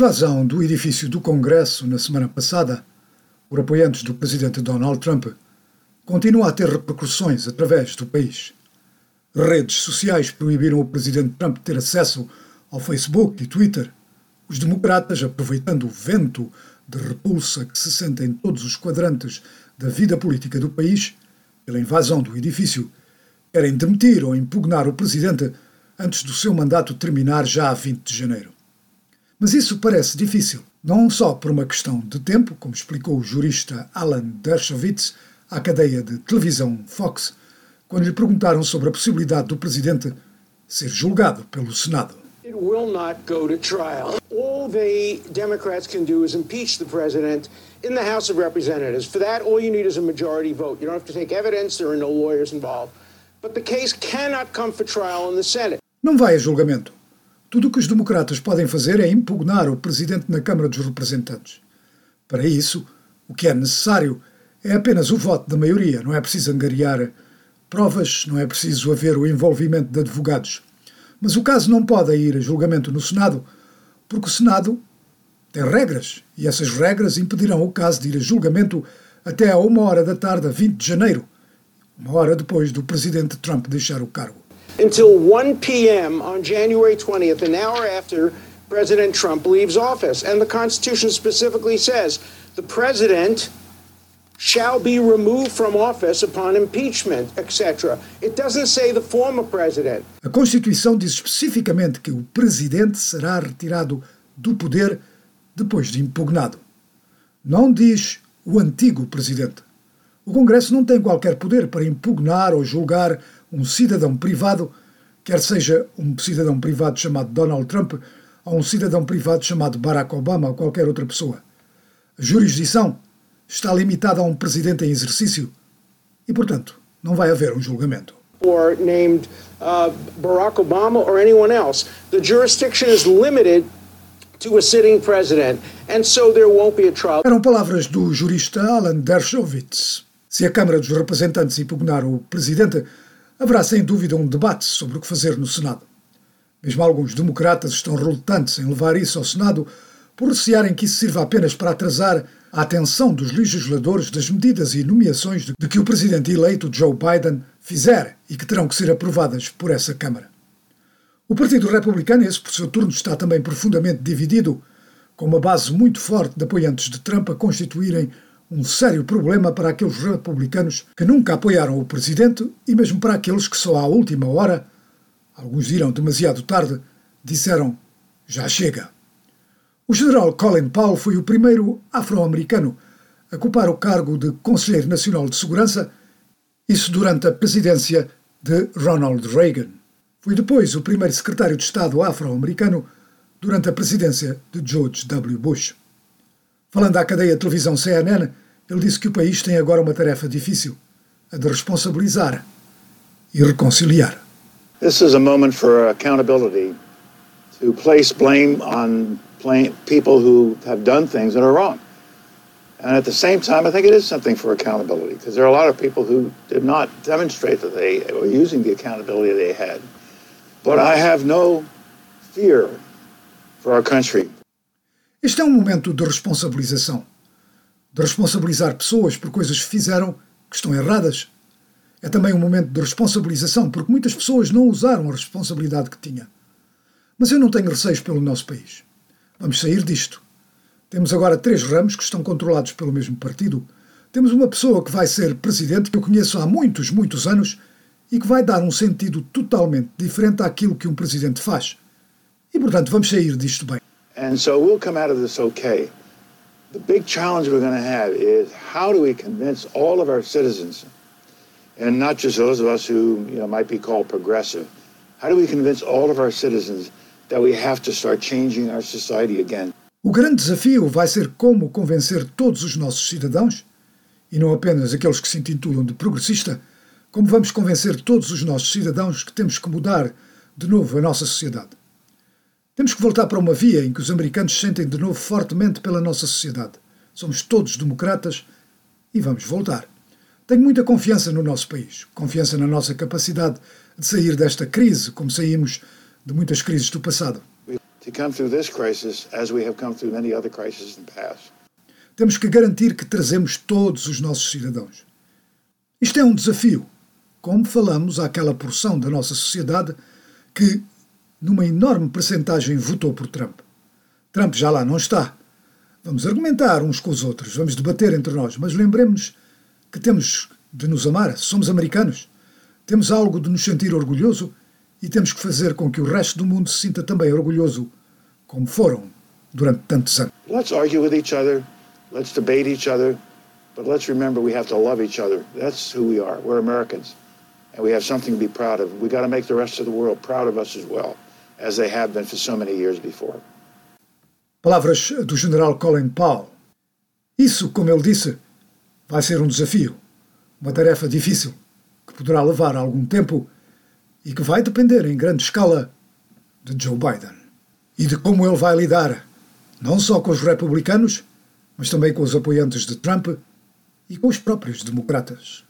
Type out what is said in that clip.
invasão do edifício do Congresso na semana passada, por apoiantes do presidente Donald Trump, continua a ter repercussões através do país. Redes sociais proibiram o presidente Trump ter acesso ao Facebook e Twitter. Os democratas, aproveitando o vento de repulsa que se sente em todos os quadrantes da vida política do país, pela invasão do edifício, querem demitir ou impugnar o presidente antes do seu mandato terminar já a 20 de janeiro. Mas isso parece difícil, não só por uma questão de tempo, como explicou o jurista Alan Dershowitz à cadeia de televisão Fox, quando lhe perguntaram sobre a possibilidade do presidente ser julgado pelo Senado. It will not go to trial. All the Democrats can do is impeach the president in the House of Representatives. For that, all you need is a majority vote. You don't have to take evidence, there are no lawyers involved. But the case cannot come for trial in the Senate. Não vai a julgamento. Tudo o que os democratas podem fazer é impugnar o presidente na Câmara dos Representantes. Para isso, o que é necessário é apenas o voto da maioria, não é preciso angariar provas, não é preciso haver o envolvimento de advogados. Mas o caso não pode ir a julgamento no Senado, porque o Senado tem regras e essas regras impedirão o caso de ir a julgamento até a uma hora da tarde, a 20 de janeiro, uma hora depois do presidente Trump deixar o cargo until 1 p.m. on January 20th, an hour after President Trump leaves office. And the Constitution specifically says the president shall be removed from office upon impeachment, etc. It doesn't say the former president. A Constituição diz especificamente que o presidente será retirado do poder depois de impugnado. Não diz o antigo presidente. O Congresso não tem qualquer poder para impugnar ou julgar um cidadão privado, quer seja um cidadão privado chamado Donald Trump ou um cidadão privado chamado Barack Obama ou qualquer outra pessoa. A jurisdição está limitada a um presidente em exercício e, portanto, não vai haver um julgamento. Or named uh, Barack Obama or anyone else. The jurisdiction is limited to a sitting president, and so there won't be a trial. Eram palavras do jurista Alan Dershowitz. Se a Câmara dos Representantes impugnar o presidente, haverá sem dúvida um debate sobre o que fazer no Senado. Mesmo alguns democratas estão relutantes em levar isso ao Senado por recearem que isso sirva apenas para atrasar a atenção dos legisladores das medidas e nomeações de que o presidente eleito Joe Biden fizer e que terão que ser aprovadas por essa Câmara. O Partido Republicano, esse por seu turno, está também profundamente dividido, com uma base muito forte de apoiantes de Trump a constituírem um sério problema para aqueles republicanos que nunca apoiaram o presidente e mesmo para aqueles que só à última hora, alguns dirão demasiado tarde, disseram já chega. O general Colin Powell foi o primeiro afro-americano a ocupar o cargo de Conselheiro Nacional de Segurança, isso durante a presidência de Ronald Reagan. Foi depois o primeiro secretário de Estado afro-americano durante a presidência de George W. Bush. Falando à cadeia de televisão CNN, ele disse que o país tem agora uma tarefa difícil, a de responsabilizar e reconciliar. This is a moment for accountability, to place blame on people who have done things that are wrong. And at the same time, I think it is something for accountability because there are a lot of people who did not demonstrate that they were using the accountability they had. But I have no fear for our country. Este é um momento de responsabilização. De responsabilizar pessoas por coisas que fizeram que estão erradas. É também um momento de responsabilização, porque muitas pessoas não usaram a responsabilidade que tinham. Mas eu não tenho receios pelo nosso país. Vamos sair disto. Temos agora três ramos que estão controlados pelo mesmo partido. Temos uma pessoa que vai ser presidente, que eu conheço há muitos, muitos anos, e que vai dar um sentido totalmente diferente àquilo que um presidente faz. E, portanto, vamos sair disto bem. And so we'll come out of this okay. The big challenge we're going to have is how do we convince all of our citizens, and not just those of us who you know, might be called progressive, how do we convince all of our citizens that we have to start changing our society again? O grande desafio vai ser como convencer todos os nossos cidadãos, e não apenas aqueles que se intitulam de progressista, como vamos convencer todos os nossos cidadãos que temos que mudar de novo a nossa sociedade. Temos que voltar para uma via em que os americanos se sentem de novo fortemente pela nossa sociedade. Somos todos democratas e vamos voltar. Tenho muita confiança no nosso país, confiança na nossa capacidade de sair desta crise, como saímos de muitas crises do passado. Temos que garantir que trazemos todos os nossos cidadãos. Isto é um desafio, como falamos àquela porção da nossa sociedade que, numa enorme percentagem, votou por Trump. Trump já lá não está. Vamos argumentar uns com os outros, vamos debater entre nós, mas lembremos que temos de nos amar, somos americanos. Temos algo de nos sentir orgulhoso e temos que fazer com que o resto do mundo se sinta também orgulhoso, como foram durante tantos anos. Let's argue with each other, let's debate each other, but let's remember we have to love each other. That's who we are. We're Americans, and we have something to be proud of. We got to make the rest of the world proud of us as well, as they have been for so many years before. Palavras do general Colin Powell. Isso, como ele disse, vai ser um desafio, uma tarefa difícil, que poderá levar algum tempo e que vai depender em grande escala de Joe Biden e de como ele vai lidar não só com os republicanos, mas também com os apoiantes de Trump e com os próprios democratas.